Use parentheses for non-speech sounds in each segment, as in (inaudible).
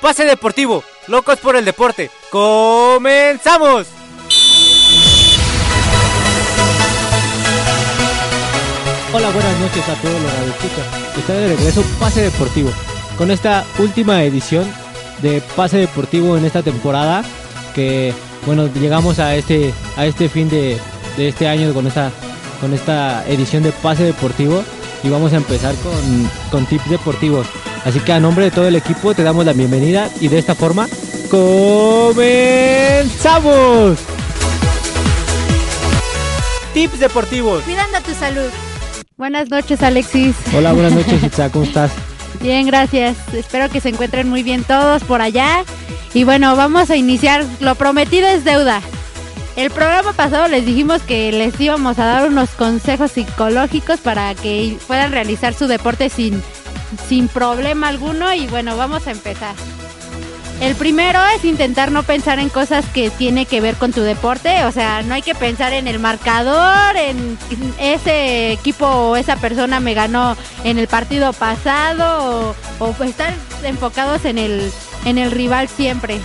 Pase Deportivo, locos por el deporte. ¡Comenzamos! Hola, buenas noches a todos los radioescuchas. Está de regreso Pase Deportivo con esta última edición de Pase Deportivo en esta temporada que bueno llegamos a este a este fin de, de este año con esta con esta edición de Pase Deportivo y vamos a empezar con, con tips deportivos. Así que a nombre de todo el equipo te damos la bienvenida y de esta forma comenzamos. Tips deportivos. Cuidando tu salud. Buenas noches, Alexis. Hola, buenas (laughs) noches, Itza, ¿cómo estás? Bien, gracias. Espero que se encuentren muy bien todos por allá. Y bueno, vamos a iniciar. Lo prometido es deuda. El programa pasado les dijimos que les íbamos a dar unos consejos psicológicos para que puedan realizar su deporte sin, sin problema alguno. Y bueno, vamos a empezar. El primero es intentar no pensar en cosas que tiene que ver con tu deporte, o sea, no hay que pensar en el marcador, en ese equipo o esa persona me ganó en el partido pasado o, estar enfocados en el en el rival siempre.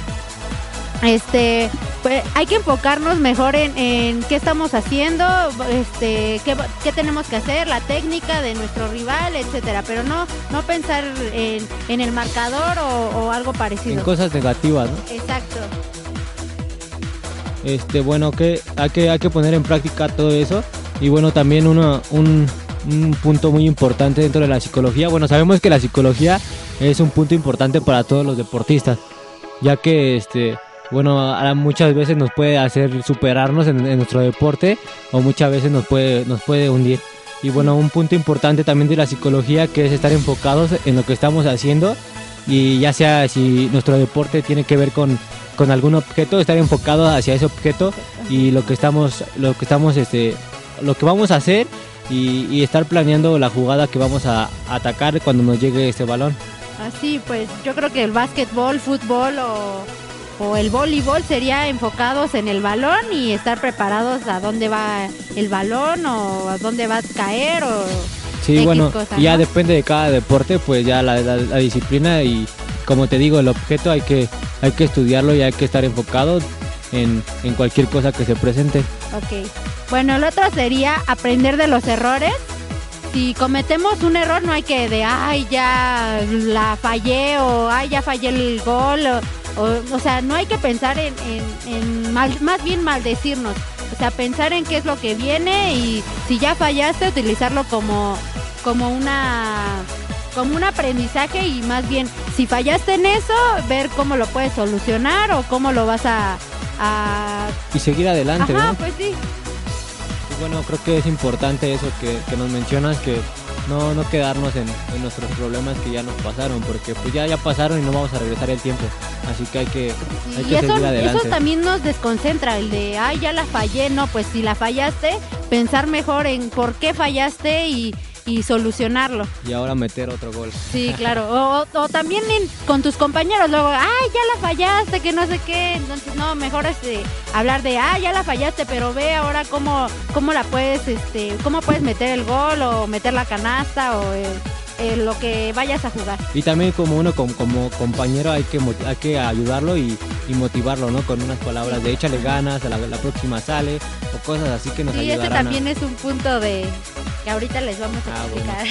Este, pues hay que enfocarnos mejor en, en qué estamos haciendo, este, qué, qué, tenemos que hacer, la técnica de nuestro rival, etcétera, pero no, no pensar en, en el marcador o, o, algo parecido. En cosas negativas, ¿no? Exacto. Este, bueno, que hay que, hay que poner en práctica todo eso. Y bueno, también uno, un, un punto muy importante dentro de la psicología. Bueno, sabemos que la psicología es un punto importante para todos los deportistas, ya que este bueno, muchas veces nos puede hacer superarnos en, nuestro deporte o muchas veces nos puede, nos puede hundir. Y bueno, un punto importante también de la psicología que es estar enfocados en lo que estamos haciendo y ya sea si nuestro deporte tiene que ver con, con algún objeto, estar enfocado hacia ese objeto y lo que estamos, lo que estamos, este, lo que vamos a hacer y, estar planeando la jugada que vamos a atacar cuando nos llegue este balón. Así, pues yo creo que el básquetbol, fútbol o o el voleibol sería enfocados en el balón y estar preparados a dónde va el balón o a dónde va a caer o sí X bueno cosa, ya depende de cada deporte pues ya la, la, la, disciplina y como te digo el objeto hay que hay que estudiarlo y hay que estar enfocado en, en cualquier cosa que se presente. Ok. Bueno el otro sería aprender de los errores. Si cometemos un error no hay que de ay ya la fallé o ay ya fallé el gol o, o, o sea, no hay que pensar en, en, en mal, más bien maldecirnos. O sea, pensar en qué es lo que viene y si ya fallaste, utilizarlo como, como una como un aprendizaje y más bien si fallaste en eso, ver cómo lo puedes solucionar o cómo lo vas a... a... Y seguir adelante, Ajá, ¿no? pues sí. Bueno, creo que es importante eso que, que nos mencionas, que no, no quedarnos en, en, nuestros problemas que ya nos pasaron, porque pues ya, ya pasaron y no vamos a regresar el tiempo. Así que hay que, hay y que eso, seguir adelante. Eso también nos desconcentra, el de, ay, ya la fallé. No, pues si la fallaste, pensar mejor en por qué fallaste y, y solucionarlo. Y ahora meter otro gol. Sí, (laughs) claro. O, o, o también en, con tus compañeros, luego, ay, ya la fallaste, que no sé qué. Entonces, no, mejor este, hablar de, ah, ya la fallaste, pero ve ahora cómo, cómo la puedes, este, cómo puedes meter el gol o meter la canasta o el, el, lo que vayas a jugar. Y también como uno como, como compañero hay que, hay que ayudarlo y, y, motivarlo, ¿no? Con unas palabras de échale ganas, a la, la próxima sale o cosas así que nos sí, ayudarán. ese también a... es un punto de que ahorita les vamos a ah, explicar.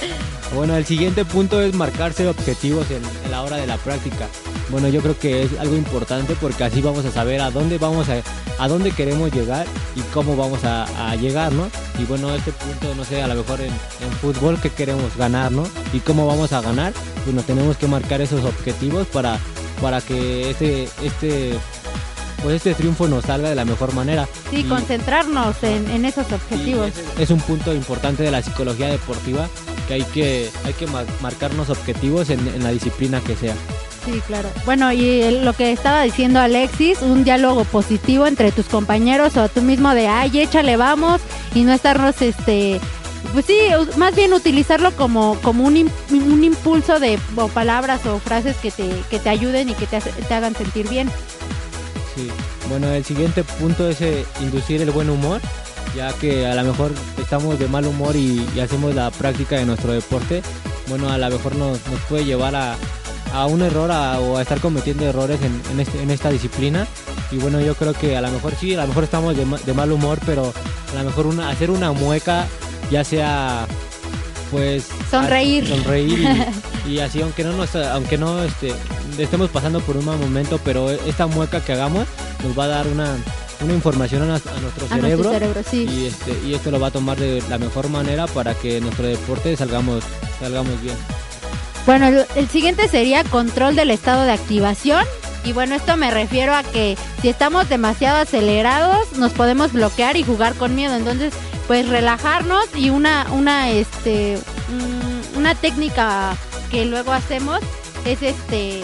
Bueno. (laughs) bueno. el siguiente punto es marcarse objetivos en, en, la hora de la práctica. Bueno, yo creo que es algo importante porque así vamos a saber a dónde vamos a, a dónde queremos llegar y cómo vamos a, a llegar, ¿no? Y bueno, este punto, no sé, a lo mejor en, en, fútbol que queremos ganar, ¿no? Y cómo vamos a ganar, pues nos tenemos que marcar esos objetivos para, para que este, este pues este triunfo nos salga de la mejor manera. Sí, y, concentrarnos en, en, esos objetivos. Es, es, un punto importante de la psicología deportiva que hay que, hay que marcarnos objetivos en, en la disciplina que sea. Sí, claro. Bueno, y lo que estaba diciendo Alexis, un diálogo positivo entre tus compañeros o tú mismo de, ay, échale, vamos, y no estarnos, este, pues sí, más bien utilizarlo como, como un, un impulso de o palabras o frases que te, que te ayuden y que te, hagan sentir bien. Sí, bueno, el siguiente punto es eh, inducir el buen humor, ya que a lo mejor estamos de mal humor y, y hacemos la práctica de nuestro deporte, bueno, a lo mejor nos, nos puede llevar a, a un error o a estar cometiendo errores en, este, en, esta disciplina. Y bueno, yo creo que a lo mejor sí, a lo mejor estamos de, de mal humor, pero a lo mejor una, hacer una mueca, ya sea pues sonreír, sonreír (laughs) y, así aunque no nos, aunque no este, estemos pasando por un mal momento, pero esta mueca que hagamos nos va a dar una, una información a, nuestro cerebro, y este y esto lo va a tomar de la mejor manera para que nuestro deporte salgamos salgamos bien. Bueno, el, siguiente sería control del estado de activación. Y bueno, esto me refiero a que si estamos demasiado acelerados, nos podemos bloquear y jugar con miedo. Entonces, pues relajarnos y una, una, este, mm, una técnica que luego hacemos es este,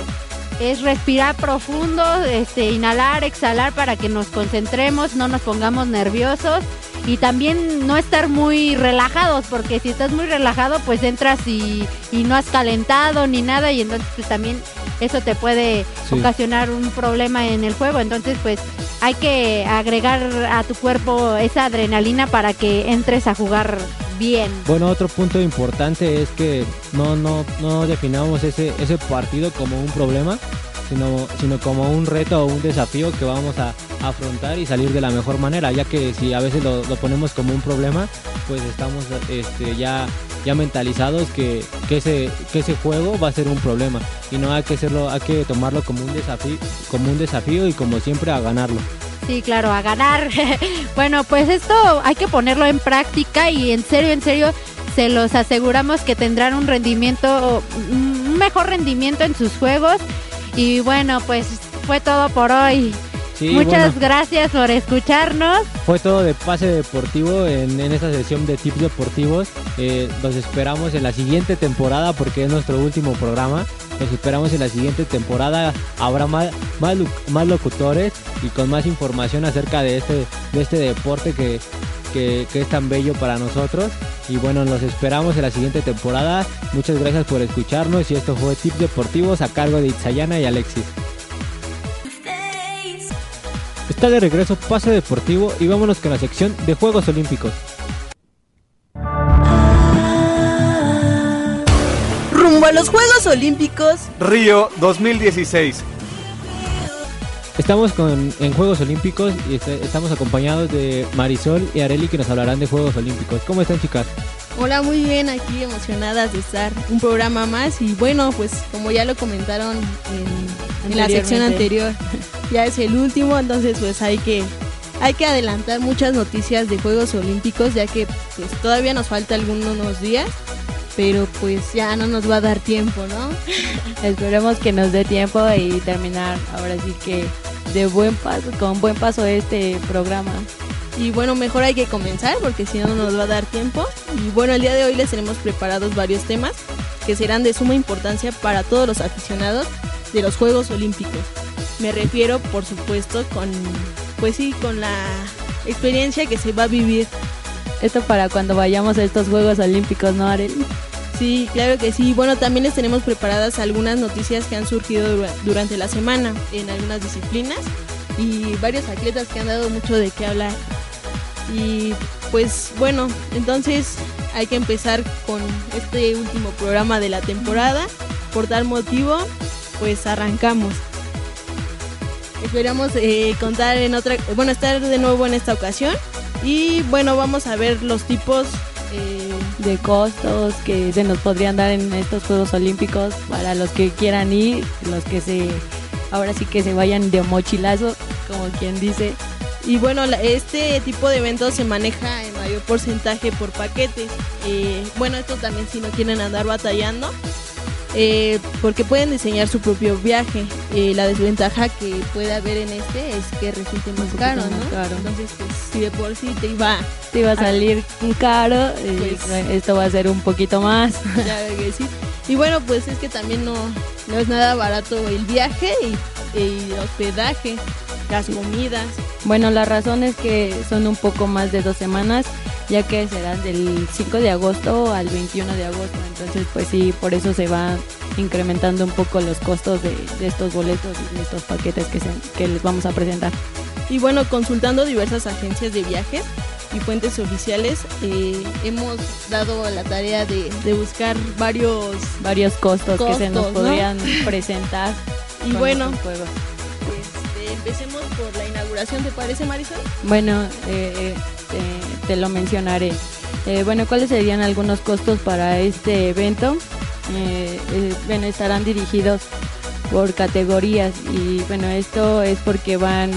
es respirar profundo, este, inhalar, exhalar para que nos concentremos, no nos pongamos nerviosos y también no estar muy relajados, porque si estás muy relajado, pues entras y, no has calentado ni nada y entonces pues también eso te puede ocasionar un problema en el juego. Entonces pues hay que agregar a tu cuerpo esa adrenalina para que entres a jugar bien. Bueno, otro punto importante es que no, no, no definamos ese, ese partido como un problema, sino, sino como un reto o un desafío que vamos a afrontar y salir de la mejor manera, ya que si a veces lo, ponemos como un problema, pues estamos este, ya, ya mentalizados que, que, ese, que ese juego va a ser un problema y no hay que hacerlo, hay que tomarlo como un desafío, como un desafío y como siempre a ganarlo. Sí, claro, a ganar. (laughs) bueno, pues esto hay que ponerlo en práctica y en serio, en serio, se los aseguramos que tendrán un rendimiento, un mejor rendimiento en sus juegos. Y bueno, pues fue todo por hoy. Muchas gracias por escucharnos. Fue todo de pase deportivo en, esta sesión de tips deportivos. Eh, los esperamos en la siguiente temporada porque es nuestro último programa. Los esperamos en la siguiente temporada. Habrá más, más, locutores y con más información acerca de este, de este deporte que, que, que, es tan bello para nosotros. Y bueno, los esperamos en la siguiente temporada. Muchas gracias por escucharnos y esto fue Tips Deportivos a cargo de Itzayana y Alexis. Está de regreso Pase Deportivo y vámonos con la sección de Juegos Olímpicos. Rumbo a los Juegos Olímpicos Río 2016. Estamos con, en Juegos Olímpicos y estamos acompañados de Marisol y Areli que nos hablarán de Juegos Olímpicos. ¿Cómo están chicas? Hola, muy bien, aquí emocionadas de estar un programa más y bueno, pues como ya lo comentaron en, la sección anterior, (laughs) ya es el último, entonces pues hay que hay que adelantar muchas noticias de Juegos Olímpicos ya que pues todavía nos falta algunos días, pero pues ya no nos va a dar tiempo, ¿no? (laughs) Esperemos que nos dé tiempo y terminar ahora sí que de buen paso, con buen paso este programa. Y bueno, mejor hay que comenzar porque si no, no nos va a dar tiempo. Y bueno, el día de hoy les tenemos preparados varios temas que serán de suma importancia para todos los aficionados de los Juegos Olímpicos. Me refiero, por supuesto, con, pues sí, con la experiencia que se va a vivir. Esto para cuando vayamos a estos Juegos Olímpicos, ¿no, Arel? Sí, claro que sí. Bueno, también les tenemos preparadas algunas noticias que han surgido durante la semana en algunas disciplinas y varios atletas que han dado mucho de qué hablar. Y pues bueno, entonces hay que empezar con este último programa de la temporada. Por tal motivo, pues arrancamos. Esperamos eh, contar en otra, bueno, estar de nuevo en esta ocasión. Y bueno, vamos a ver los tipos eh, de costos que se nos podrían dar en estos Juegos Olímpicos para los que quieran ir, los que se, ahora sí que se vayan de mochilazo, como quien dice. Y bueno, este tipo de eventos se maneja en mayor porcentaje por paquetes. Eh, bueno, esto también si no quieren andar batallando, eh, porque pueden diseñar su propio viaje. Eh, la desventaja que puede haber en este es que resulte más caro, ¿no? Entonces, pues, si de por sí te iba, te iba a salir caro, pues, esto va a ser un poquito más. (laughs) Claro que sí. Y bueno, pues es que también no, no es nada barato el viaje y, y hospedaje las comidas. Bueno, la razón es que son un poco más de dos semanas, ya que serán del 5 de agosto al 21 de agosto. Entonces, pues sí, por eso se van incrementando un poco los costos de, estos boletos y de estos paquetes que, se, que les vamos a presentar. Y bueno, consultando diversas agencias de viajes, y fuentes oficiales, eh, hemos dado la tarea de, de buscar varios Varios costos, que se nos podrían presentar. (laughs) y bueno, empecemos por la inauguración, ¿te parece Marisol? Bueno, eh, eh, te, te lo mencionaré. Eh, bueno, ¿cuáles serían algunos costos para este evento? Eh, eh, bueno, estarán dirigidos por categorías y bueno, esto es porque van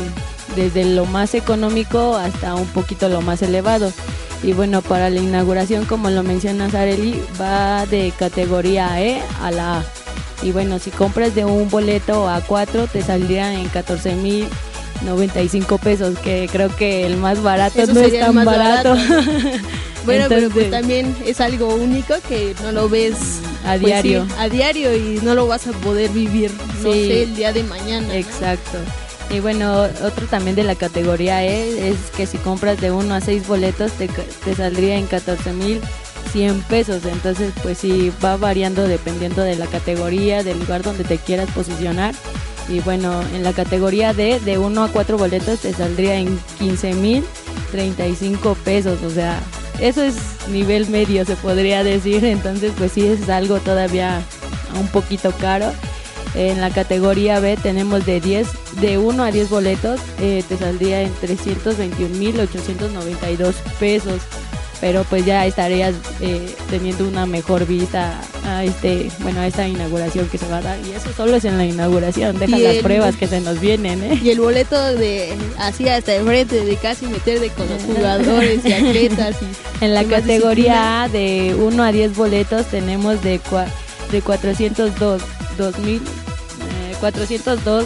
desde lo más económico hasta un poquito lo más elevado. Y bueno, para la inauguración, como lo menciona Areli, va de categoría E a la A. Y bueno, si compras de un boleto a 4, te saldría en 14 mil 95 pesos, que creo que el más barato Eso no es tan barato. (laughs) Bueno, pero pues también es algo único que no lo ves A pues, diario. sí, a diario y no lo vas a poder vivir, no sé, el día de mañana. ¿no? Exacto. Y bueno, otro también de la categoría E es que si compras de 1 a 6 boletos te, te saldría en 14 mil 100 pesos. Entonces, pues sí, va variando dependiendo de la categoría, del lugar donde te quieras posicionar. Y bueno, en la categoría D, de 1 a 4 boletos te saldría en 15 mil 35 pesos. O sea, eso es nivel medio, se podría decir. Entonces, pues sí, es algo todavía un poquito caro. En la categoría B tenemos de 10, de 1 a 10 boletos, eh, te saldría en 321.892 pesos. Pero pues ya estarías eh, teniendo una mejor vista a este, bueno, a esta inauguración que se va a dar. Y eso solo es en la inauguración, deja las pruebas que se nos vienen, ¿eh? Y el boleto de así hasta enfrente, de casi meterte con los jugadores y atletas. (laughs) Y, En la categoría A de 1 a 10 boletos tenemos de, cua- de 402, 2000, eh, 402,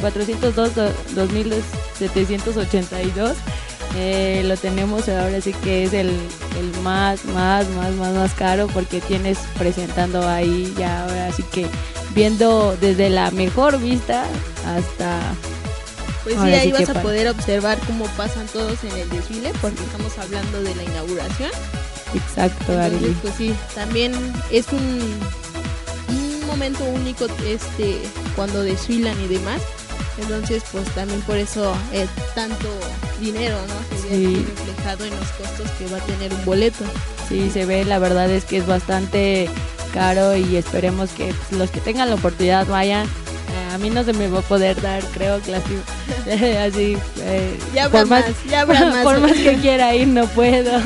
402, do- 2782. Eh, lo tenemos ahora sí que es el, el más, más, más, más, más caro porque tienes presentando ahí ya ahora sí que viendo desde la mejor vista hasta Pues sí, ahí sí vas a poder observar cómo pasan todos en el desfile, porque estamos hablando de la inauguración. exacto, Entonces, pues sí, también es un, un momento único este cuando desfilan y demás. Entonces, pues también por eso es tanto dinero, ¿no? Se ve Sí. reflejado en los costos que va a tener un boleto. Sí, se ve, la verdad es que es bastante caro y esperemos que los que tengan la oportunidad vayan. Eh, mí no se me va a poder dar, creo que así, así eh, Ya habrá por más, más, ya habrá (laughs) más. por más que quiera ir no puedo. (laughs)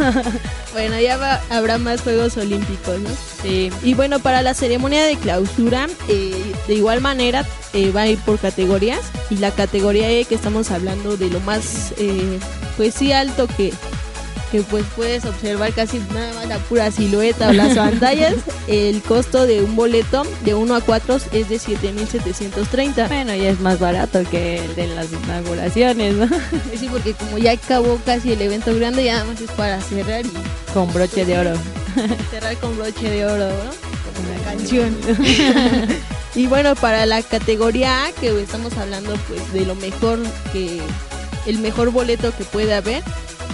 Bueno, ya va- habrá más Juegos Olímpicos, ¿no? sí, Y bueno, para la ceremonia de clausura, eh, de igual manera eh, va a ir por categorías. Y la categoría E, que estamos hablando de lo más, eh, pues sí, alto que, que pues puedes observar casi nada más la pura silueta o las pantallas. (laughs) el costo de un boleto de 1 a 4 es de 7.730. bueno, ya es más barato que el de las inauguraciones, ¿no? (laughs) Sí, porque como ya acabó casi el evento grande, ya nada más es para cerrar y Con broche de oro. (laughs) cerrar con broche de oro, ¿no? Como la canción. y bueno, para la categoría A, que estamos hablando pues de lo mejor que el mejor boleto que puede haber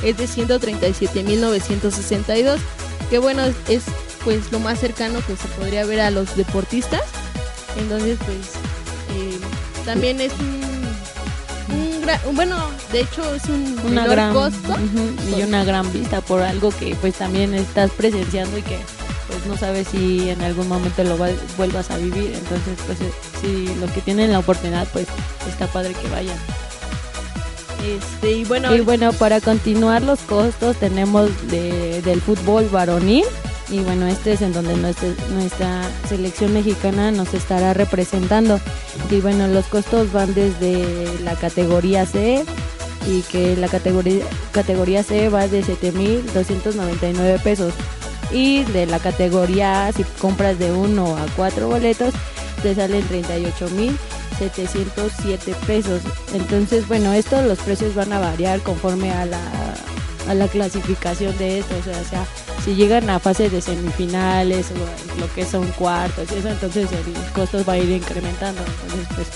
es de 137.962, que bueno, es, es, pues lo más cercano que se podría ver a los deportistas. Entonces, pues eh, también es un, un gra- bueno, de hecho es un Una menor gran costo. y una gran vista por algo que pues también estás presenciando y que pues no sabes si en algún momento lo va- vuelvas a vivir. Entonces, pues eh, si los que tienen la oportunidad, pues está padre que vayan. Este, y bueno, para continuar los costos tenemos de- del fútbol varonil y bueno, este es en donde nuestra, nuestra selección mexicana nos estará representando. Y bueno, los costos van desde la categoría C y que la categoría, categoría C va de 7.299 pesos. Y de la categoría A, si compras de 1 a 4 boletos, te salen 38.707 pesos. Entonces, bueno, estos los precios van a variar conforme a la, a la clasificación de esto. O sea, si llegan a fase de semifinales o lo que son cuartos y eso, entonces el costo va a ir incrementando. Entonces, pues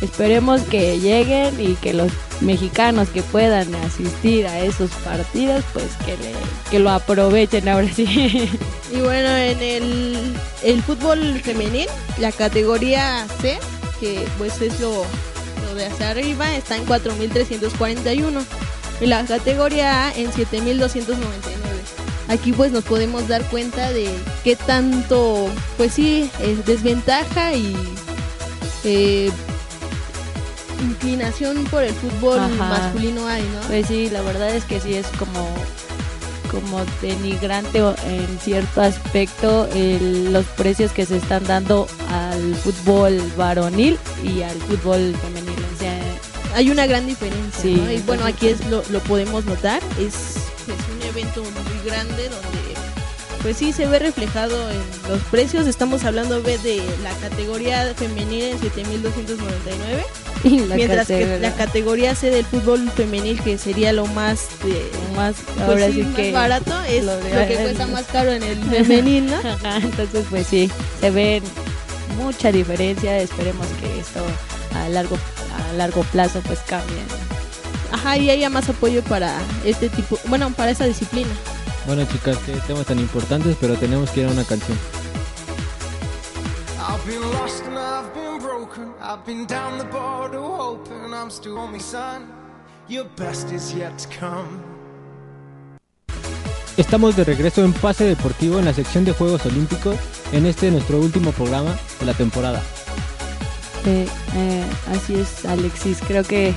esperemos que lleguen y que los mexicanos que puedan asistir a esos partidos, pues que, le, que lo aprovechen ahora sí. (laughs) Y bueno, en el, el fútbol femenil, la categoría C, que pues es lo, lo de hacia arriba, está en 4.341. En la categoría A en 7299. Aquí pues nos podemos dar cuenta de qué tanto, pues sí, es desventaja y eh, inclinación por el fútbol Ajá. masculino hay, ¿no? Pues sí, la verdad es que sí es como como denigrante o- en cierto aspecto el- los precios que se están dando al fútbol varonil y al fútbol femenil. O sea, hay una gran diferencia, Sí, ¿no? Y bueno, aquí es lo, lo podemos notar, es, es un evento muy grande donde pues sí se ve reflejado en los precios, estamos hablando de la categoría femenil en 7299, (laughs) y la mientras que categoría- la categoría C del fútbol femenil que sería lo más de más pues ahora sí, sí más que barato es lo que cuesta más caro en el (laughs) femenil, ¿no? Ajá, entonces pues sí, se ve mucha diferencia, esperemos que esto a largo a largo plazo pues cambie. Ajá, y haya más apoyo para este tipo, bueno, para esa disciplina. Bueno, chicas, qué temas tan importantes, pero tenemos que ir a una canción. I've been lost and I've been broken. I've been down the border hoping I'm still on son. Your best is yet to come. Estamos de regreso en Pase Deportivo en la sección de Juegos Olímpicos, en este nuestro último programa de la temporada. Eh, eh, así es, Alexis, creo que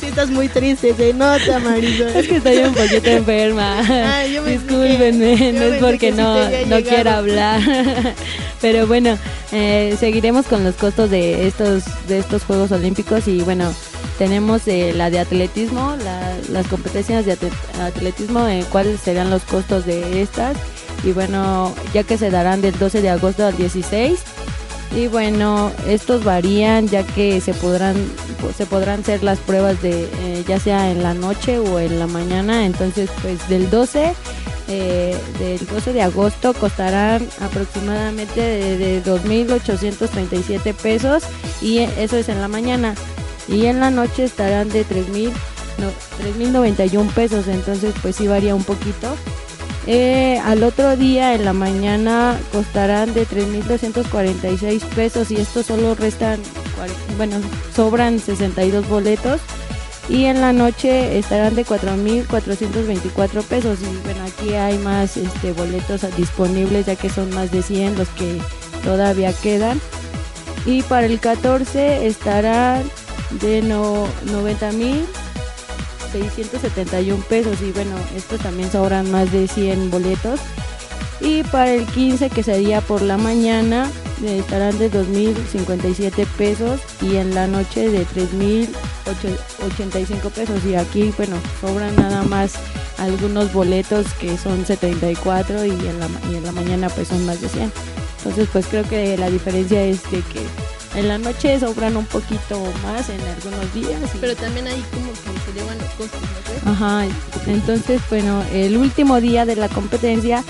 Sí, estás muy triste, se nota, Marisol. (laughs) es que estoy un poquito enferma. Ah, yo Discúlpenme, que- yo no es porque no, no quiera hablar. (laughs) Pero bueno, eh, seguiremos con los costos de estos de estos Juegos Olímpicos y bueno, tenemos eh, la de atletismo, la- las competencias de atletismo, eh, cuáles serán los costos de estas. Y bueno, ya que se darán del 12 de agosto al 16 y bueno, estos varían ya que se podrán se podrán hacer las pruebas de eh, ya sea en la noche o en la mañana, entonces pues del 12 eh, del 12 de agosto costarán aproximadamente de, de 2.837 pesos. Y eso es en la mañana. Y en la noche estarán de 3.000 no, 3.091 pesos. Entonces pues sí varía un poquito Eh, al otro día en la mañana costarán de 3.246 pesos y estos solo restan bueno sobran 62 boletos. Y en la noche estarán de 4.424 pesos. Y bueno aquí hay más este boletos disponibles ya que son más de 100 los que todavía quedan. Y para el 14 estarán de no, 90.000 671 pesos y bueno estos también sobran más de 100 boletos. Y para el 15 que sería por la mañana estarán de 2.057 pesos y en la noche de 3.085 pesos. Y aquí bueno sobran nada más algunos boletos que son 74 y en la, y en la mañana pues son más de 100 entonces pues creo que la diferencia es de que en la noche sobran un poquito más en algunos días Pero también ahí como que elevan los costos. Ajá, entonces, bueno, el último día de la competencia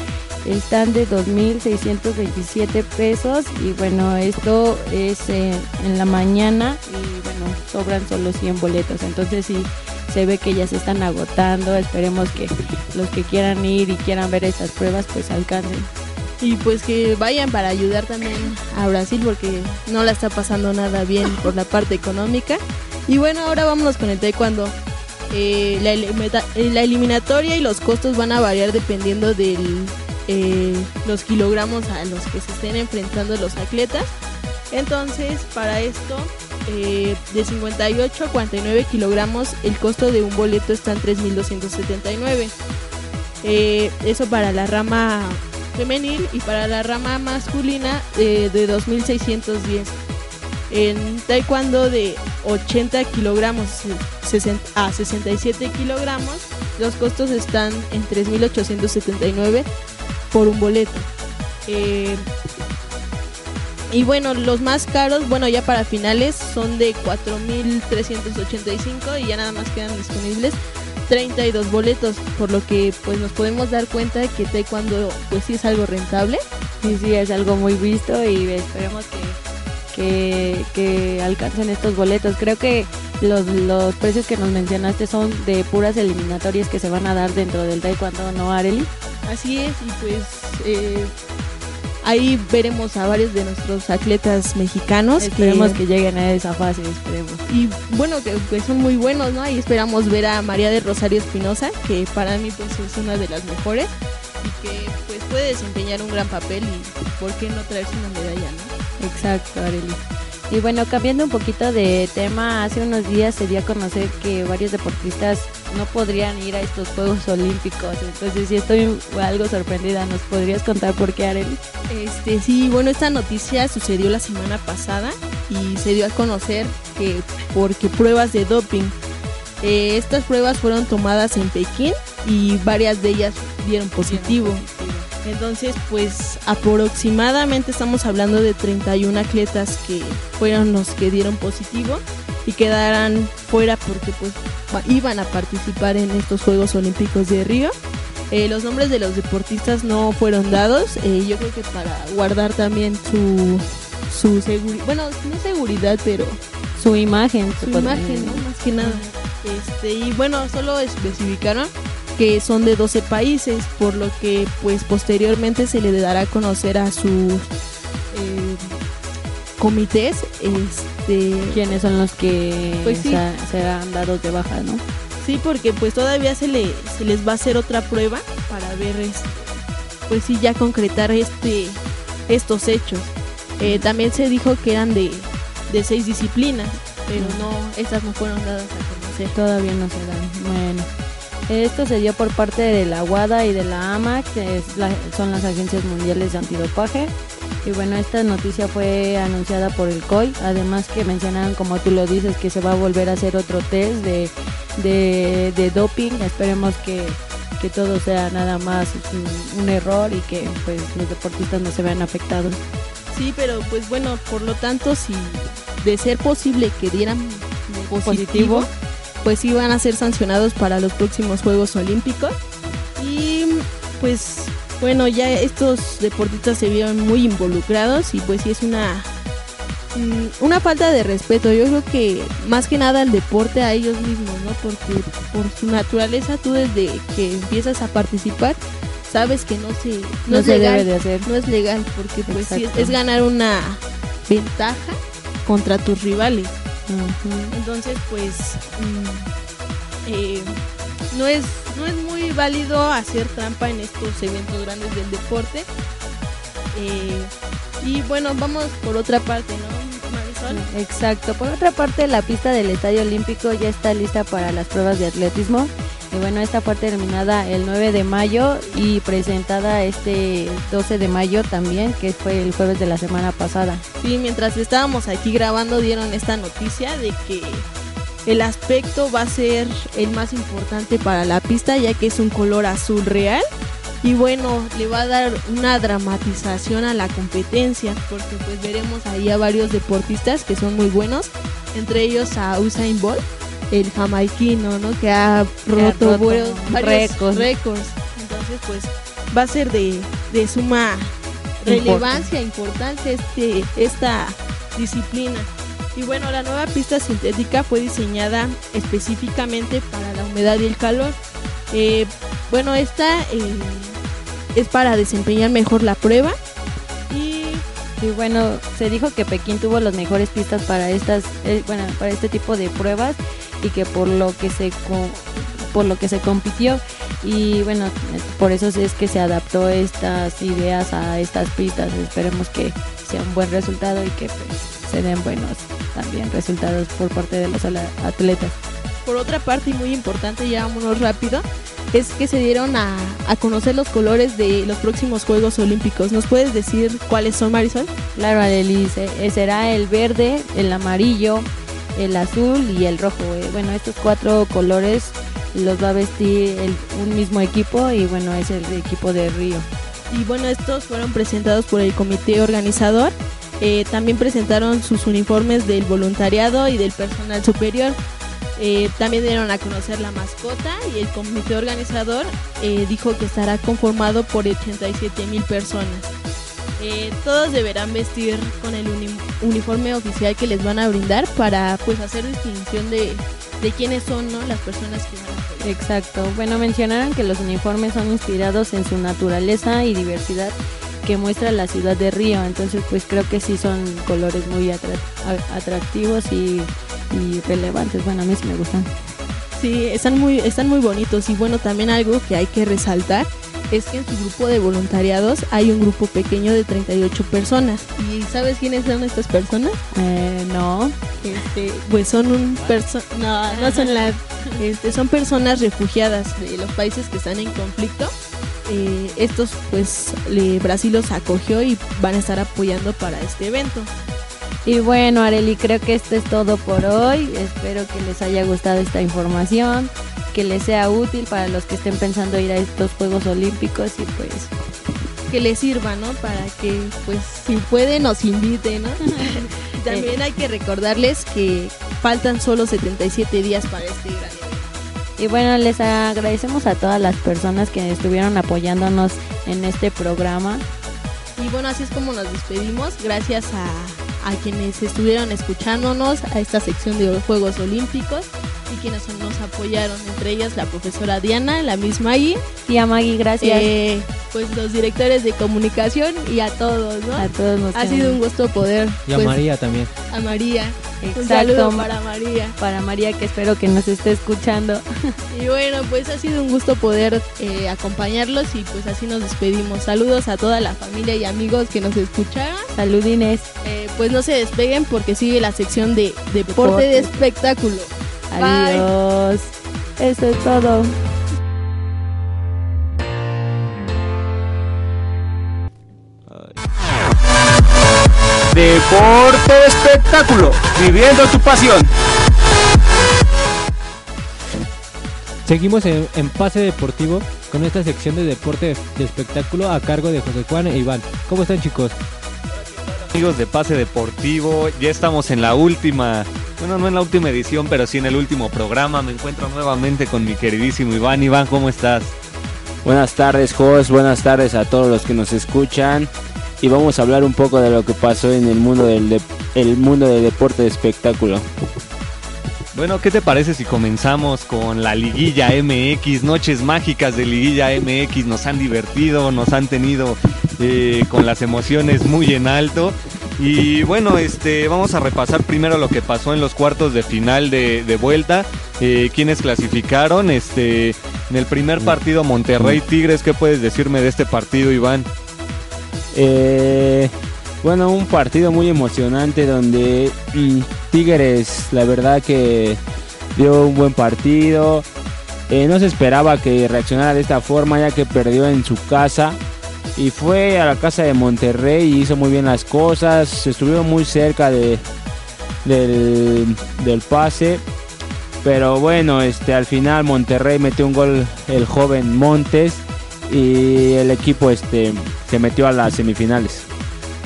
están de 2.627 pesos y bueno, esto es eh, en la mañana y bueno, sobran solo 100 boletos, entonces sí, se ve que ya se están agotando, esperemos que los que quieran ir y quieran ver estas pruebas pues alcancen. Y pues que vayan para ayudar también a Brasil porque no la está pasando nada bien por la parte económica. Y bueno, ahora vámonos con el taekwondo. Eh, eh, la eliminatoria y los costos van a variar dependiendo de los kilogramos a los que se estén enfrentando los atletas. Entonces, para esto, eh, de 58 a 49 kilogramos, el costo de un boleto está en 3.279. Eh, eso para la rama femenil y para la rama masculina eh, de 2.610. En taekwondo de 80 kilogramos a 67 kilogramos, los costos están en 3.879 por un boleto. Eh, y bueno, los más caros, bueno, ya para finales son de 4.385 y ya nada más quedan disponibles 32 boletos, por lo que pues nos podemos dar cuenta que taekwondo pues sí es algo rentable. Sí, sí, es algo muy visto y esperemos que, que, que alcancen estos boletos. Creo que los, los precios que nos mencionaste son de puras eliminatorias que se van a dar dentro del taekwondo, ¿no, Areli? Así es, y pues eh, ahí veremos a varios de nuestros atletas mexicanos. Esperemos que, lleguen a esa fase, esperemos. Y bueno, que, que son muy buenos, ¿no? Ahí esperamos ver a María de Rosario Espinosa, que para mí pues es una de las mejores y que pues puede desempeñar un gran papel y por qué no traerse una medalla, ¿no? Exacto, Arely. Y bueno, cambiando un poquito de tema, hace unos días se dio a conocer que varios deportistas no podrían ir a estos Juegos Olímpicos. Entonces sí estoy algo sorprendida. ¿Nos podrías contar por qué, Arely? Este, sí, bueno, esta noticia sucedió la semana pasada y se dio a conocer que porque pruebas de doping. Eh, estas pruebas fueron tomadas en Pekín y varias de ellas dieron positivo. Entonces, pues aproximadamente estamos hablando de 31 atletas que fueron los que dieron positivo y quedarán fuera porque pues iban a participar en estos Juegos Olímpicos de Río. Eh, los nombres de los deportistas no fueron dados, eh, yo creo que para guardar también su, su seguridad, bueno, no seguridad, pero su imagen, su imagen, ¿no? más que nada. Este, y bueno, solo especificaron que son de 12 países, por lo que pues posteriormente se le dará a conocer a sus eh, comités este quiénes son los que Pues sí. se, serán dados de baja, ¿no? Sí, porque pues todavía se, le, se les va a hacer otra prueba para ver, este, pues sí, ya concretar este, estos hechos. Eh, también se dijo que eran de, de seis disciplinas, pero no, estas no fueron dadas a conocer. Todavía no se dan. Bueno. Esto se dio por parte de la WADA y de la AMAC, que es la- son las agencias mundiales de antidopaje. Y bueno, esta noticia fue anunciada por el COI. Además que mencionaron, como tú lo dices, que se va a volver a hacer otro test de, de, de doping. Esperemos que, que todo sea nada más un, un error y que pues los deportistas no se vean afectados. Sí, pero pues bueno, por lo tanto, si de ser posible que dieran positivo, pues iban a ser sancionados para los próximos Juegos Olímpicos. Y pues bueno, ya estos deportistas se vieron muy involucrados y pues sí es una mm, una falta de respeto. Yo creo que más que nada el deporte a ellos mismos, ¿no? Porque por su naturaleza tú desde que empiezas a participar sabes que no se No, es se legal debe de hacer. no es legal porque pues sí, es, ganar una ventaja contra tus rivales Entonces pues mm, eh, no es no es muy válido hacer trampa en estos eventos grandes del deporte Eh, y bueno vamos por otra parte no Marisol Exacto. Por otra parte, la pista del Estadio Olímpico ya está lista para las pruebas de atletismo. Y bueno, esta fue terminada el 9 de mayo y presentada este 12 de mayo también, que fue el jueves de la semana pasada. Sí, mientras estábamos aquí grabando dieron esta noticia de que el aspecto va a ser el más importante para la pista ya que es un color azul real y bueno, le va a dar una dramatización a la competencia porque pues veremos ahí a varios deportistas que son muy buenos, entre ellos a Usain Bolt, el jamaiquino, ¿no? Que ha roto, roto varios, récords. Entonces pues va a ser de, de suma relevancia, importancia este, esta disciplina. Y bueno, la nueva pista sintética fue diseñada específicamente para la humedad y el calor. Eh, bueno, esta eh, es para desempeñar mejor la prueba. Y Y bueno, se dijo que Pekín tuvo las mejores pistas para estas, eh, bueno, para este tipo de pruebas y que por lo que se por lo que se compitió y bueno, por eso es que se adaptó estas ideas a estas pistas. Esperemos que sea un buen resultado y que pues, se den buenos también resultados por parte de los atletas. por otra parte, y muy importante, ya vámonos rápido, es que se dieron a, a conocer los colores de los próximos Juegos Olímpicos. ¿Nos puedes decir cuáles son, Marisol? Claro, Aleli, se- eh, será el verde, el amarillo, el azul y el rojo. eh. Bueno, estos cuatro colores los va a vestir un mismo equipo y bueno, es el equipo de Río. Y bueno, estos fueron presentados por el comité organizador. Eh, también presentaron sus uniformes del voluntariado y del personal superior. Eh, también dieron a conocer la mascota y el comité organizador dijo que estará conformado por 87 mil personas. Eh, todos deberán vestir con el uni- uniforme oficial que les van a brindar para pues hacer distinción de, de quiénes son ¿no? las personas que van a. Exacto. Bueno, mencionaron que los uniformes son inspirados en su naturaleza y diversidad que muestra la ciudad de Río. Entonces, pues creo que sí son colores muy atractivos y, y relevantes. Bueno, a mí sí me gustan. Sí, están muy, están muy bonitos y bueno, también algo que hay que resaltar es que en su grupo de voluntariados hay un grupo pequeño de 38 personas. ¿Y sabes quiénes son estas personas? Eh, no. Este, pues son un perso no, no son las este, son personas refugiadas de los países que están en conflicto. Eh, estos pues Brasil los acogió y van a estar apoyando para este evento. Y bueno, Areli, creo que esto es todo por hoy. Espero que les haya gustado esta información, que les sea útil para los que estén pensando ir a estos Juegos Olímpicos y pues que les sirva, ¿no? Para que, pues, si pueden, nos inviten, ¿no? (laughs) También hay que recordarles que faltan solo 77 días para este gran. Y bueno, les agradecemos a todas las personas que estuvieron apoyándonos en este programa. Y bueno, así es como nos despedimos. Gracias a, a quienes estuvieron escuchándonos a esta sección de los Juegos Olímpicos y quienes nos apoyaron, entre ellas la profesora Diana, la misma Maggie, Tía Maggie, gracias. eh, pues los directores de comunicación y a todos, ¿no? a todos nos Ha sido un gusto poder Y a pues, María también. a María. Un Exacto. saludo para María. para María que espero que nos esté escuchando. (laughs) Y bueno, pues ha sido un gusto poder eh, acompañarlos y pues así nos despedimos. Saludos a toda la familia y amigos que nos escucharon. Saludines. Eh, pues no se despeguen porque sigue la sección de deporte Deporte. de espectáculo. Bye. Adiós. Eso es todo. Deporte espectáculo, viviendo tu pasión. Seguimos en, en Pase Deportivo con esta sección de deporte de espectáculo a cargo de José Juan e Iván. ¿Cómo están chicos? Amigos de Pase Deportivo, ya estamos en la última, bueno, no en la última edición, pero sí en el último programa. Me encuentro nuevamente con mi queridísimo Iván. Iván, ¿cómo estás? Buenas tardes, Jos. Buenas tardes a todos los que nos escuchan. Y vamos a hablar un poco de lo que pasó en el mundo del, de- el mundo del deporte de espectáculo. Bueno, ¿qué te parece si comenzamos con la Liguilla MX? Noches mágicas de Liguilla MX nos han divertido, nos han tenido eh, con las emociones muy en alto. Y bueno, este, vamos a repasar primero lo que pasó en los cuartos de final de, de vuelta. Eh, quienes clasificaron, este, en el primer partido Monterrey Tigres, ¿qué puedes decirme de este partido, Iván? Eh, bueno, un partido muy emocionante donde mm, Tigres, la verdad que dio un buen partido. Eh, no se esperaba que reaccionara de esta forma ya que perdió en su casa. Y fue a la casa de Monterrey y hizo muy bien las cosas. Estuvieron muy cerca de, del, del pase. Pero bueno, este, al final Monterrey metió un gol el joven Montes y el equipo este, se metió a las semifinales.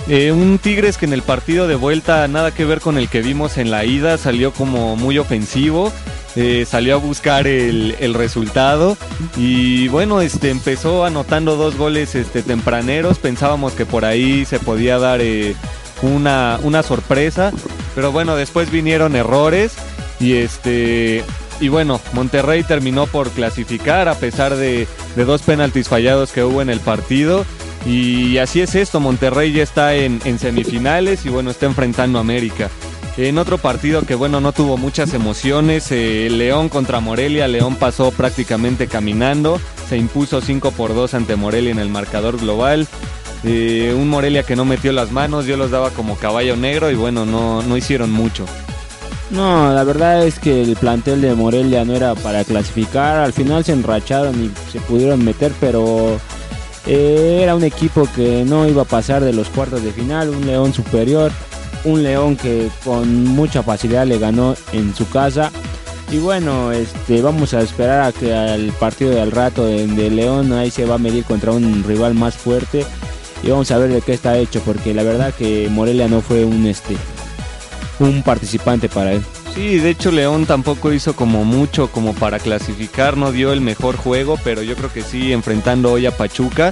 Eh, un Tigres que en el partido de vuelta nada que ver con el que vimos en la ida, salió como muy ofensivo, eh, salió a buscar el, el resultado y bueno, este empezó anotando dos goles este, tempraneros, pensábamos que por ahí se podía dar eh, una, una sorpresa, pero bueno, después vinieron errores y este... Y bueno, Monterrey terminó por clasificar a pesar de, de dos penaltis fallados que hubo en el partido. Y así es esto, Monterrey ya está en, en semifinales y bueno, está enfrentando a América. En otro partido que bueno, no tuvo muchas emociones, eh, León contra Morelia, León pasó prácticamente caminando, se impuso 5 por 2 ante Morelia en el marcador global. Eh, un Morelia que no metió las manos, yo los daba como caballo negro y bueno, no, no hicieron mucho. No, la verdad es que el plantel de Morelia no era para clasificar. Al final se enracharon y se pudieron meter, pero eh, era un equipo que no iba a pasar de los cuartos de final. Un León superior, un León que con mucha facilidad le ganó en su casa. Y bueno, este, vamos a esperar a que al partido del rato de, León ahí se va a medir contra un rival más fuerte y vamos a ver de qué está hecho, porque la verdad que Morelia no fue un este un participante para él. Sí, de hecho León tampoco hizo como mucho como para clasificar, no dio el mejor juego, pero yo creo que sí, enfrentando hoy a Pachuca,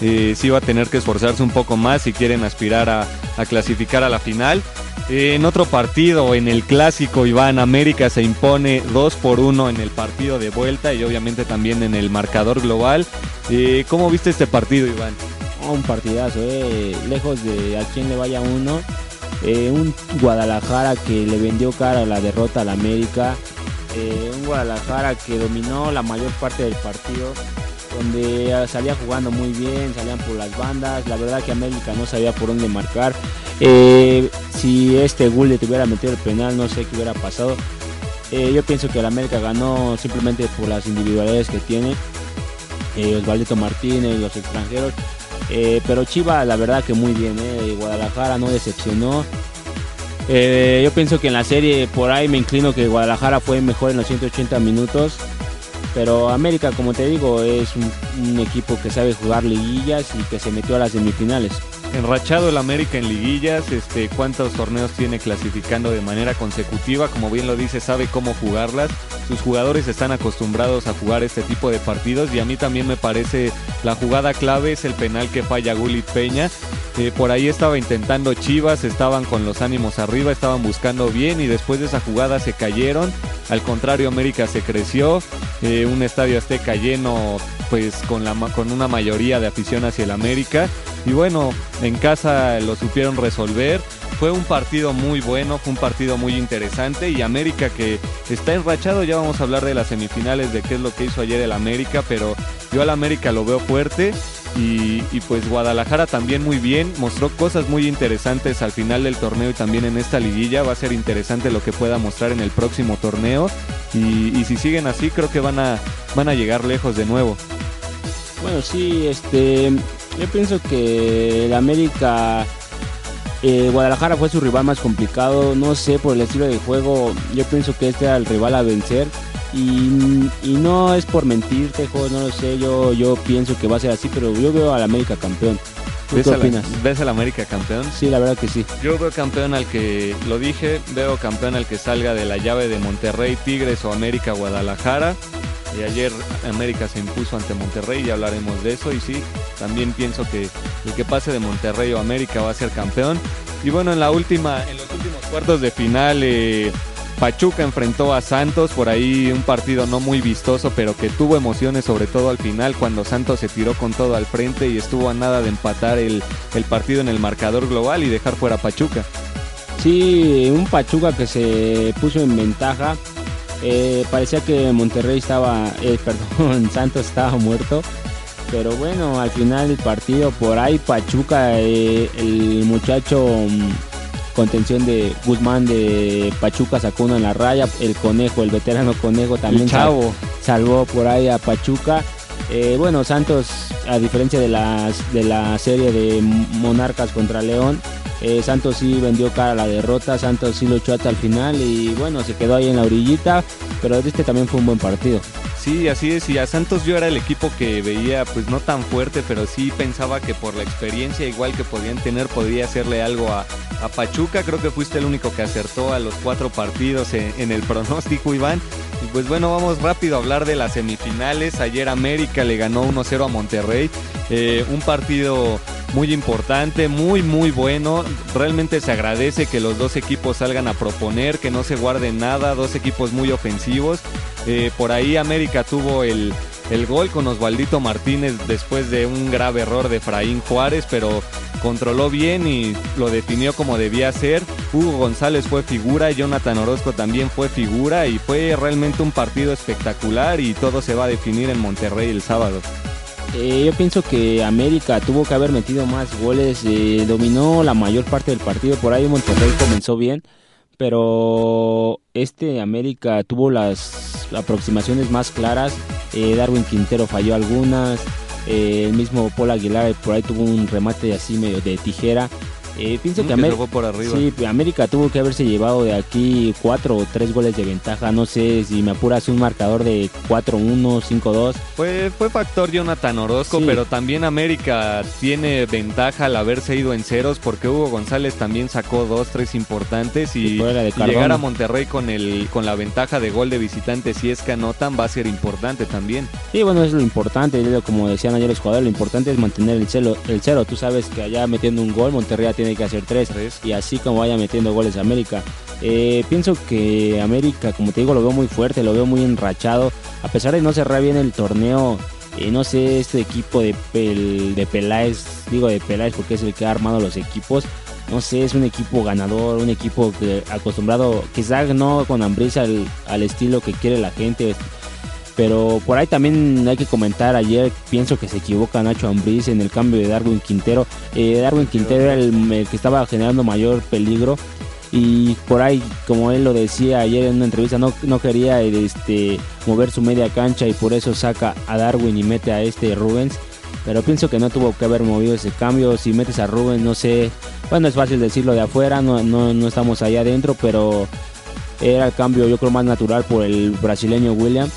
eh, sí va a tener que esforzarse un poco más si quieren aspirar a, clasificar a la final. En otro partido, en el clásico, Iván América se impone 2 por 1 en el partido de vuelta y obviamente también en el marcador global. Eh, ¿Cómo viste este partido, Iván? no, un partidazo, eh, lejos de a quién le vaya uno. Eh, un Guadalajara que le vendió cara a la derrota al América. Eh, un Guadalajara que dominó la mayor parte del partido, donde eh, salía jugando muy bien, salían por las bandas. La verdad que América no sabía por dónde marcar. Eh, si este Gullit hubiera metido el penal, no sé qué hubiera pasado. Yo pienso que el América ganó simplemente por las individualidades que tiene. Osvaldito Martínez, los extranjeros. Eh, pero Chiva, la verdad que muy bien. Eh. Guadalajara no decepcionó. Eh, yo pienso que en la serie por ahí me inclino que Guadalajara fue mejor en los 180 minutos. Pero América, como te digo, es un, un equipo que sabe jugar liguillas y que se metió a las semifinales. Enrachado el América en liguillas, este, cuántos torneos tiene clasificando de manera consecutiva, como bien lo dice, sabe cómo jugarlas. Sus jugadores están acostumbrados a jugar este tipo de partidos y a mí también me parece la jugada clave es el penal que falla Gulit Peña. Eh, por ahí estaba intentando Chivas, estaban con los ánimos arriba, estaban buscando bien y después de esa jugada se cayeron. Al contrario, América se creció, eh, un estadio Azteca lleno pues con, la, con una mayoría de afición hacia el América. Y bueno, en casa lo supieron resolver. Fue un partido muy bueno, fue un partido muy interesante y América que está enrachado, ya vamos a hablar de las semifinales, de qué es lo que hizo ayer el América, pero yo al América lo veo fuerte y, pues Guadalajara también muy bien, mostró cosas muy interesantes al final del torneo y también en esta liguilla, va a ser interesante lo que pueda mostrar en el próximo torneo y, y si siguen así creo que van a, van a llegar lejos de nuevo. Bueno, sí, este, yo pienso que el América, eh, Guadalajara fue su rival más complicado, no sé, por el estilo de juego, yo pienso que este era el rival a vencer. Y, y no es por mentirte, jo, no lo sé, yo, yo pienso que va a ser así, pero yo veo al América campeón. ¿Tú ¿Ves qué opinas? ¿Ves al América campeón? Sí, la verdad que sí. Yo veo campeón al que, lo dije, veo campeón al que salga de la llave de Monterrey, Tigres o América Guadalajara. Y ayer América se impuso ante Monterrey, ya hablaremos de eso. Y sí, también pienso que el que pase de Monterrey o América va a ser campeón. Y bueno, en la última, en los últimos cuartos de final, eh, Pachuca enfrentó a Santos, por ahí un partido no muy vistoso, pero que tuvo emociones, sobre todo al final, cuando Santos se tiró con todo al frente y estuvo a nada de empatar el, el partido en el marcador global y dejar fuera a Pachuca. Sí, un Pachuca que se puso en ventaja. Eh, parecía que Monterrey estaba, eh, (laughs) perdón, Santos estaba muerto. Pero bueno, al final del partido, por ahí Pachuca, eh, el muchacho mm, contención de Guzmán de Pachuca sacó uno en la raya. El conejo, el veterano conejo también sal- salvó por ahí a Pachuca. Eh, bueno, Santos, a diferencia de, las, de la serie de Monarcas contra León, eh, Santos sí vendió cara a la derrota, Santos sí luchó hasta el final y bueno, se quedó ahí en la orillita, pero este también fue un buen partido. Sí, así es. Y a Santos yo era el equipo que veía, pues no tan fuerte, pero sí pensaba que por la experiencia igual que podían tener, podría hacerle algo a, a Pachuca. Creo que fuiste el único que acertó a los cuatro partidos en, el pronóstico, Iván. Y pues bueno, vamos rápido a hablar de las semifinales. Ayer América le ganó 1-0 a Monterrey. Eh, un partido muy importante, muy muy bueno. Realmente se agradece que los dos equipos salgan a proponer, que no se guarden nada, dos equipos muy ofensivos. Eh, por ahí América tuvo el, el gol con Osvaldito Martínez después de un grave error de Efraín Juárez, pero controló bien y lo definió como debía ser. Hugo González fue figura, Jonathan Orozco también fue figura y fue realmente un partido espectacular y todo se va a definir en Monterrey el sábado. Eh, yo pienso que América tuvo que haber metido más goles, eh, dominó la mayor parte del partido, por ahí Monterrey comenzó bien, pero este América tuvo las aproximaciones más claras, eh, Darwin Quintero falló algunas, el mismo Paul Aguilar por ahí tuvo un remate así medio de tijera. Eh, pienso que América por arriba. Sí, América tuvo que haberse llevado de aquí cuatro o tres goles de ventaja. No sé si me apuras un marcador de 4-1, 5-2. Fue, fue factor Jonathan Orozco, Sí. pero también América tiene ventaja al haberse ido en ceros porque Hugo González también sacó dos, tres importantes y, Y y llegar a Monterrey con el con la ventaja de gol de visitante si es que anotan va a ser importante también. Sí, bueno, es lo importante, como decían ayer los jugadores, lo importante es mantener el cero, el cero. Tú sabes que allá metiendo un gol, Monterrey ya tiene que hacer tres, Tres. y así como vaya metiendo goles América. Eh, pienso que América, como te digo, lo veo muy fuerte, lo veo muy enrachado. A pesar de no cerrar bien el torneo, Eh, no sé, este equipo de, Pel- de Peláez, digo de Peláez porque es el que ha armado los equipos. No sé, es un equipo ganador, un equipo que acostumbrado, quizá no con hambrisa al, al estilo que quiere la gente. Pero por ahí también hay que comentar, ayer pienso que se equivoca Nacho Ambriz en el cambio de Darwin Quintero. Eh, Darwin Quintero era el, que estaba generando mayor peligro y por ahí como él lo decía ayer en una entrevista no, no quería este mover su media cancha y por eso saca a Darwin y mete a este Rubens pero pienso que no tuvo que haber movido ese cambio si metes a Rubens no sé bueno es fácil decirlo de afuera no, no, no estamos allá adentro pero era el cambio yo creo más natural por el brasileño William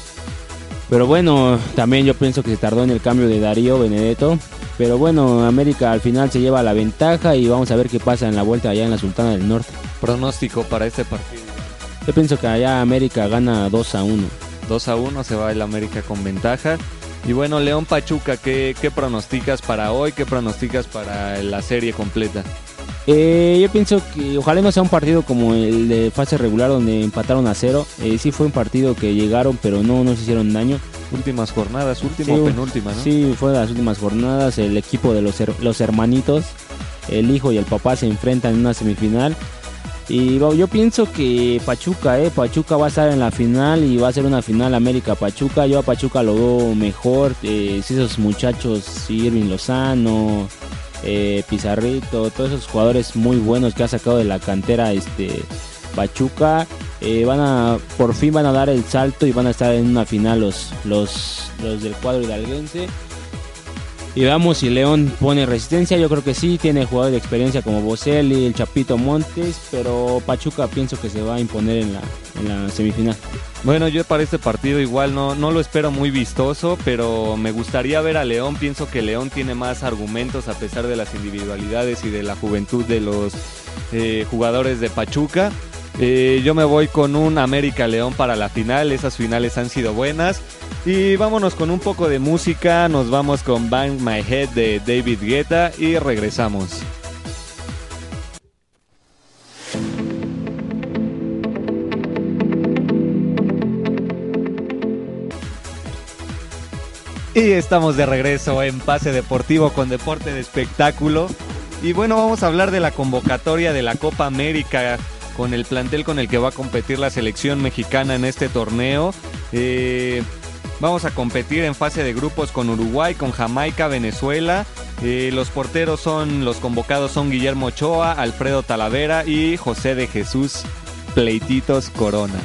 pero bueno, también yo pienso que se tardó en el cambio de Darío Benedetto. Pero bueno, América al final se lleva la ventaja y vamos a ver qué pasa en la vuelta allá en la Sultana del Norte. Pronóstico para este partido. Yo pienso que allá América gana 2 a 1. 2 a 1 se va el América con ventaja. Y bueno, León Pachuca, ¿qué, qué pronosticas para hoy? ¿Qué pronosticas para la serie completa? Eh, yo pienso que ojalá no sea un partido como el de fase regular donde empataron a cero. Eh, sí fue un partido que llegaron pero no nos hicieron daño. Últimas jornadas, última Sí, o penúltima, ¿no? Sí, fue las últimas jornadas. El equipo de los, her- los hermanitos, el hijo y el papá se enfrentan en una semifinal. Y yo pienso que Pachuca, eh, Pachuca va a estar en la final y va a ser una final América-Pachuca. Yo a Pachuca lo veo mejor. Eh, si esos muchachos, si Irving Lozano, eh, Pizarrito, todos esos jugadores muy buenos que ha sacado de la cantera este Pachuca, eh, van a por fin van a dar el salto y van a estar en una final los, los, los del cuadro hidalguense. Y veamos si León pone resistencia. Yo creo que sí, tiene jugadores de experiencia como Boselli, el Chapito Montes, pero Pachuca pienso que se va a imponer en la, en la semifinal. Bueno, yo para este partido igual no, no lo espero muy vistoso, pero me gustaría ver a León. Pienso que León tiene más argumentos a pesar de las individualidades y de la juventud de los eh, jugadores de Pachuca. Eh, yo me voy con un América León para la final, esas finales han sido buenas. Y vámonos con un poco de música, nos vamos con Bang My Head de David Guetta y regresamos. Y estamos de regreso en Pase Deportivo con Deporte de Espectáculo. Y bueno, vamos a hablar de la convocatoria de la Copa América con el plantel con el que va a competir la selección mexicana en este torneo. Eh, vamos a competir en fase de grupos con Uruguay, con Jamaica, Venezuela. Eh, los porteros son, los convocados son Guillermo Ochoa, Alfredo Talavera y José de Jesús Pleititos Corona.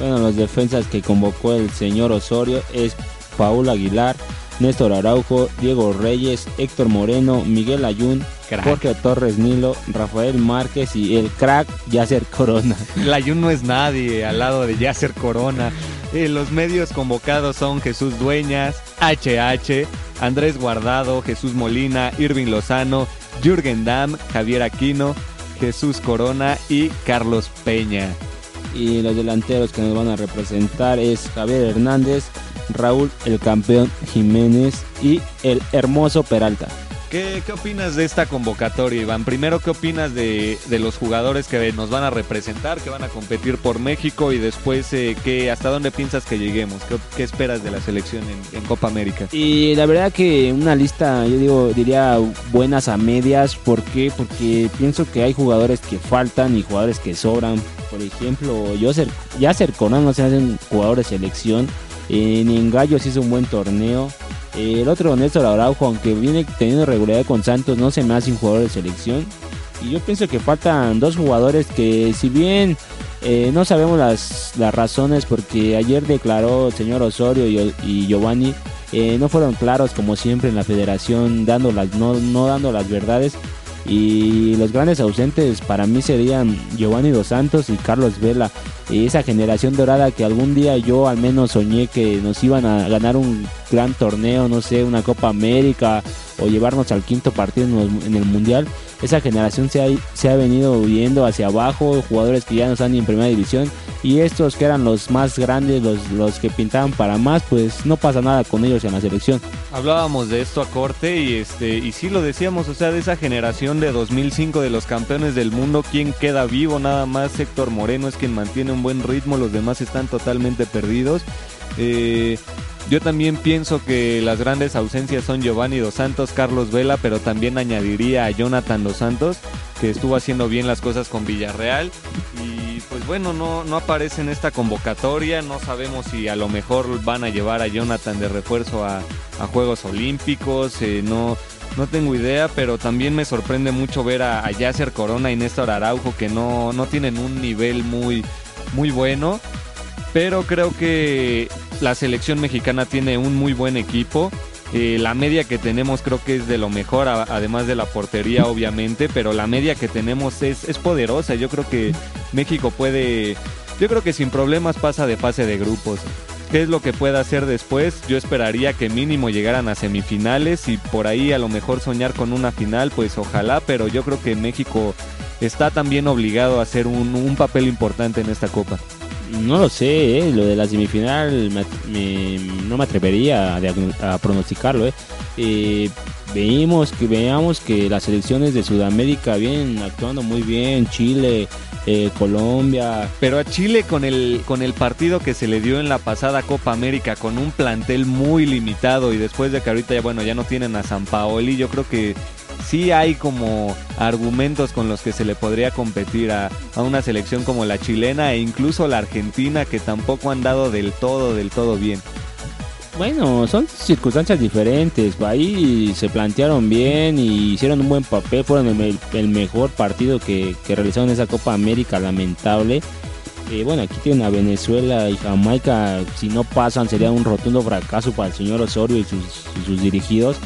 Bueno, los defensas que convocó el señor Osorio es Paul Aguilar, Néstor Araujo, Diego Reyes, Héctor Moreno, Miguel Ayun, Crack. Jorge Torres Nilo, Rafael Márquez y el crack Yacer Corona. (laughs) Layun no es nadie al lado de Yasser Corona. Eh, los medios convocados son Jesús Dueñas, HH, Andrés Guardado, Jesús Molina, Irving Lozano, Jürgen Damm, Javier Aquino, Jesús Corona y Carlos Peña. Y los delanteros que nos van a representar es Javier Hernández, Raúl el campeón Jiménez y el hermoso Peralta. ¿Qué, qué opinas de esta convocatoria, Iván? Primero, ¿qué opinas de, de los jugadores que nos van a representar, que van a competir por México? Y después, eh, ¿qué, ¿hasta dónde piensas que lleguemos? ¿Qué, qué esperas de la selección en, en Copa América? Y la verdad que una lista, yo digo, diría buenas a medias. ¿Por qué? Porque pienso que hay jugadores que faltan y jugadores que sobran. Por ejemplo, Yasser, Yasser Conan no se hace un jugador de selección. En Gallos hizo un buen torneo. El otro Néstor Araujo, aunque viene teniendo regularidad con Santos, no se me hace un jugador de selección. Y yo pienso que faltan dos jugadores que si bien eh, no sabemos las, las razones porque ayer declaró el señor Osorio y, y Giovanni eh, no fueron claros como siempre en la federación dando no, no dando las verdades y los grandes ausentes para mí serían Giovanni Dos Santos y Carlos Vela. Y esa generación dorada que algún día yo al menos soñé que nos iban a ganar un gran torneo no sé una Copa América o llevarnos al quinto partido en, el mundial esa generación se ha, venido viendo hacia abajo, jugadores que ya no están ni en primera división y estos que eran los más grandes, los, que pintaban para más, pues no pasa nada con ellos en la selección. Hablábamos de esto a corte y este sí lo decíamos, o sea, de esa generación de 2005 de los campeones del mundo, ¿quién queda vivo? Nada más Héctor Moreno es quien mantiene un buen ritmo, los demás están totalmente perdidos. Eh, Yo también pienso que las grandes ausencias son Giovanni Dos Santos, Carlos Vela, pero también añadiría a Jonathan Dos Santos, que estuvo haciendo bien las cosas con Villarreal. Y pues bueno, no, no aparece en esta convocatoria, no sabemos si a lo mejor van a llevar a Jonathan de refuerzo a, a Juegos Olímpicos, eh, no, no tengo idea, pero también me sorprende mucho ver a, a Yasser Corona y Néstor Araujo que no, no tienen un nivel muy, muy bueno. Pero creo que la selección mexicana tiene un muy buen equipo. Eh, la media que tenemos creo que es de lo mejor, además de la portería obviamente, pero la media que tenemos es, poderosa. Yo creo que México puede, yo creo que sin problemas pasa de fase de grupos. ¿Qué es lo que pueda hacer después? Yo esperaría que mínimo llegaran a semifinales y por ahí a lo mejor soñar con una final, pues ojalá, pero yo creo que México está también obligado a hacer un papel importante en esta copa. No lo sé, ¿eh? lo de la semifinal me- no me atrevería a, a pronosticarlo. ¿eh? Eh, que veamos que las selecciones de Sudamérica vienen actuando muy bien, Chile, eh, Colombia. Pero a Chile con el, con el partido que se le dio en la pasada Copa América, con un plantel muy limitado y después de que ahorita ya, bueno, ya no tienen a San Paoli, yo creo que sí hay como argumentos con los que se le podría competir a, a una selección como la chilena e incluso la argentina que tampoco han dado del todo, del todo bien. Bueno, son circunstancias diferentes. Ahí se plantearon bien y hicieron un buen papel. Fueron el, me- el mejor partido que, que realizaron esa Copa América, lamentable. Eh, bueno, aquí tienen a Venezuela y Jamaica. Si no pasan, sería un rotundo fracaso para el señor Osorio y sus, y sus dirigidos.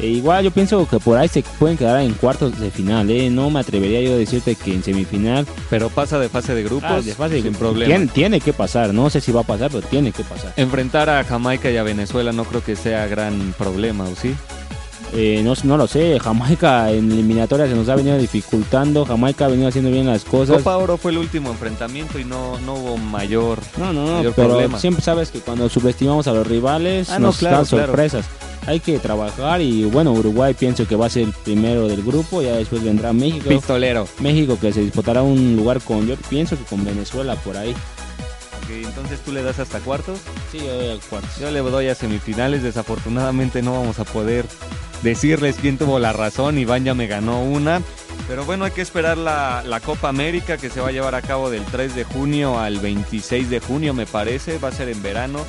Eh, igual yo pienso que por ahí se pueden quedar en cuartos de final. ¿eh? No me atrevería yo a decirte que en semifinal. Pero pasa de fase de grupos Ah, de fase sin problema. Tiene, tiene que pasar. No sé si va a pasar, pero tiene que pasar. Enfrentar a Jamaica y a Venezuela no creo que sea gran problema, ¿o sí? Eh, no, no lo sé, Jamaica en eliminatoria se nos ha venido dificultando, Jamaica ha venido haciendo bien las cosas. Copa Oro fue el último enfrentamiento y no, no hubo mayor, No, no, no, mayor pero problema. siempre sabes que cuando subestimamos a los rivales Ah, no, nos claro, dan claro. Hay que trabajar y bueno, Uruguay pienso que va a ser el primero del grupo, ya después vendrá México. Pistolero. México que se disputará un lugar con, yo pienso que con Venezuela por ahí. Ok, entonces tú le das hasta cuartos. Sí, yo doy a cuartos. Yo le doy a semifinales. Desafortunadamente no vamos a poder decirles quién tuvo la razón. Iván ya me ganó una. Pero bueno, hay que esperar la, la Copa América que se va a llevar a cabo del 3 de junio al 26 de junio, me parece. Va a ser en verano,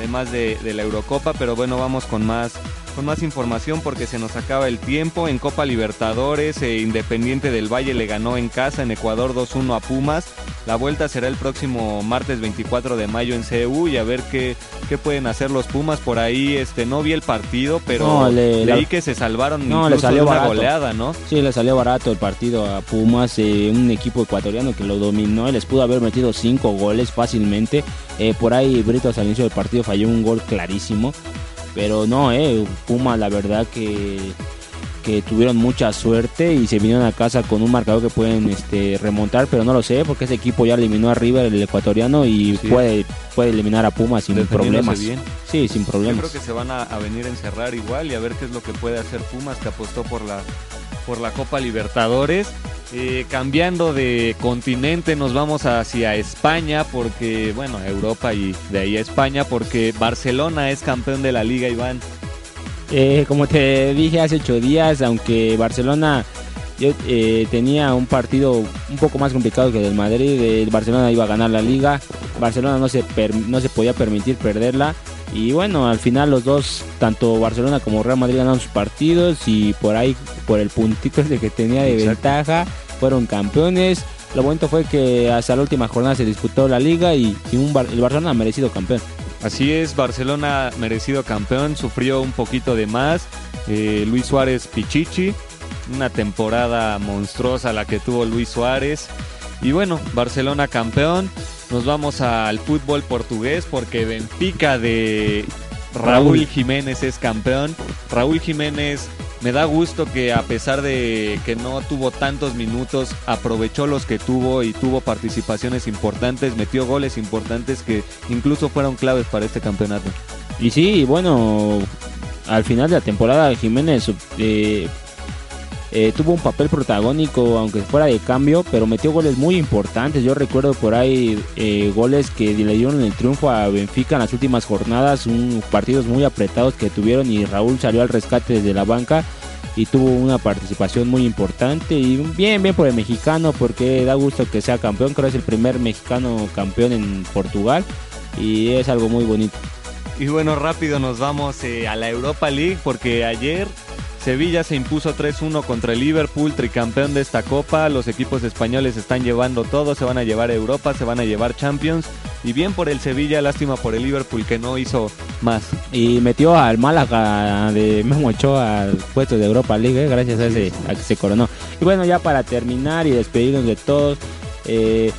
además de, de la Eurocopa. Pero bueno, vamos con más, con más información porque se nos acaba el tiempo. En Copa Libertadores, eh, Independiente del Valle le ganó en casa en Ecuador 2-1 a Pumas. La vuelta será el próximo martes 24 de mayo en CU y a ver qué, qué pueden hacer los Pumas por ahí. Este no vi el partido, pero No, le- leí la- que se salvaron No, le salió de una barato. goleada, ¿no? Sí, le salió barato el partido a Pumas, eh, un equipo ecuatoriano que lo dominó y les pudo haber metido cinco goles fácilmente. Eh, por ahí Britos al inicio del partido falló un gol clarísimo, pero no, eh, Pumas la verdad que, que tuvieron mucha suerte y se vinieron a casa con un marcador que pueden este, remontar, pero no lo sé porque ese equipo ya eliminó a River, el ecuatoriano, y Sí. puede, puede eliminar a Pumas sin problemas. bien. Sí, sin Yo problemas. creo que se van a, a venir a encerrar igual y a ver qué es lo que puede hacer Pumas que apostó por la por la Copa Libertadores. Eh, cambiando de continente nos vamos hacia España porque, bueno, Europa y de ahí a España porque Barcelona es campeón de la liga, Iván. Eh, como te dije hace ocho días, aunque Barcelona yo, eh, tenía un partido un poco más complicado que el del Madrid, el Barcelona iba a ganar la liga, Barcelona no se, per- no se podía permitir perderla y bueno, al final los dos, tanto Barcelona como Real Madrid ganaron sus partidos y por ahí, por el puntito (laughs) ese que tenía de Exacto. ventaja, fueron campeones. Lo bonito fue que hasta la última jornada se disputó la liga y, y un Bar- el Barcelona ha merecido campeón. Así es, Barcelona merecido campeón, sufrió un poquito de más. Eh, Luis Suárez Pichichi, una temporada monstruosa la que tuvo Luis Suárez. Y bueno, Barcelona campeón. Nos vamos al fútbol portugués porque Benfica de Raúl. Jiménez es campeón. Raúl Jiménez me da gusto que a pesar de que no tuvo tantos minutos, aprovechó los que tuvo y tuvo participaciones importantes, metió goles importantes que incluso fueron claves para este campeonato. Y sí, bueno, al final de la temporada Jiménez eh, eh, tuvo un papel protagónico, aunque fuera de cambio, pero metió goles muy importantes. Yo recuerdo por ahí eh, goles que le dieron el triunfo a Benfica en las últimas jornadas, un, partidos muy apretados que tuvieron y Raúl salió al rescate desde la banca y tuvo una participación muy importante y bien, bien por el mexicano porque da gusto que sea campeón, creo que es el primer mexicano campeón en Portugal y es algo muy bonito. Y bueno, rápido nos vamos eh, a la Europa League porque ayer Sevilla se impuso 3-1 contra el Liverpool, tricampeón de esta copa. Los equipos españoles están llevando todo, se van a llevar Europa, se van a llevar Champions. Y bien por el Sevilla, lástima por el Liverpool que no hizo más. Y metió al Málaga de Memo Ochoa al puesto de Europa League, eh, gracias a ese a que se coronó. Y bueno, ya para terminar y despedirnos de todos, eh,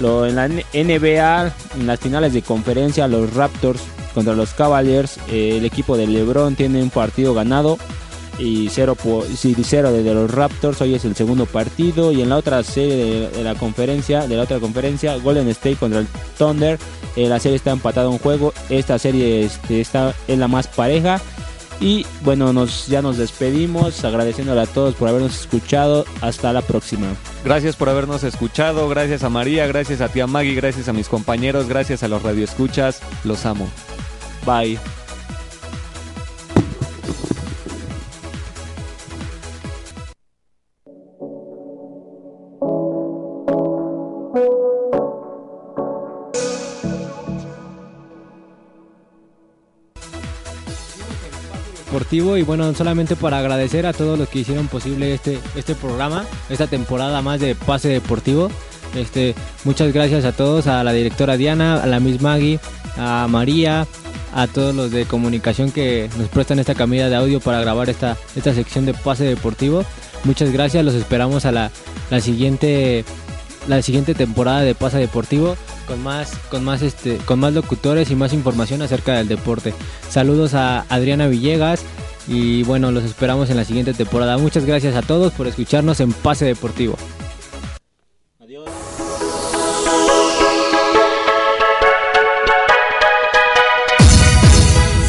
lo, en la NBA, en las finales de conferencia, los Raptors contra los Cavaliers, eh, el equipo de LeBron tiene un partido ganado y 0 cero de los Raptors. Hoy es el segundo partido y en la otra serie de, la conferencia de la otra conferencia Golden State contra el Thunder. Eh, la serie está empatada un juego. Esta serie este, está en la más pareja. Y bueno nos ya nos despedimos agradeciéndole a todos por habernos escuchado. Hasta la próxima. Gracias por habernos escuchado. Gracias a María gracias a tía Maggie gracias a mis compañeros gracias a los radioescuchas. Los amo. Bye y bueno, solamente para agradecer a todos los que hicieron posible este, este programa, esta temporada más de Pase Deportivo. Este, muchas gracias a todos, a la directora Diana, a la Miss Maggie, a María, a todos los de comunicación que nos prestan esta camilla de audio para grabar esta, esta sección de Pase Deportivo. Muchas gracias, los esperamos a la, la siguiente la siguiente temporada de Pase Deportivo con más con más este con más locutores y más información acerca del deporte. Saludos a Adriana Villegas, y bueno, los esperamos en la siguiente temporada. Muchas gracias a todos por escucharnos en Pase Deportivo. Adiós.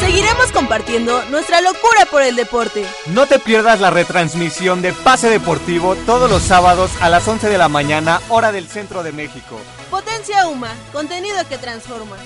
Seguiremos compartiendo nuestra locura por el deporte. No te pierdas la retransmisión de Pase Deportivo todos los sábados a las 11 de la mañana, hora del centro de México. Potencia Uma, contenido que transforma.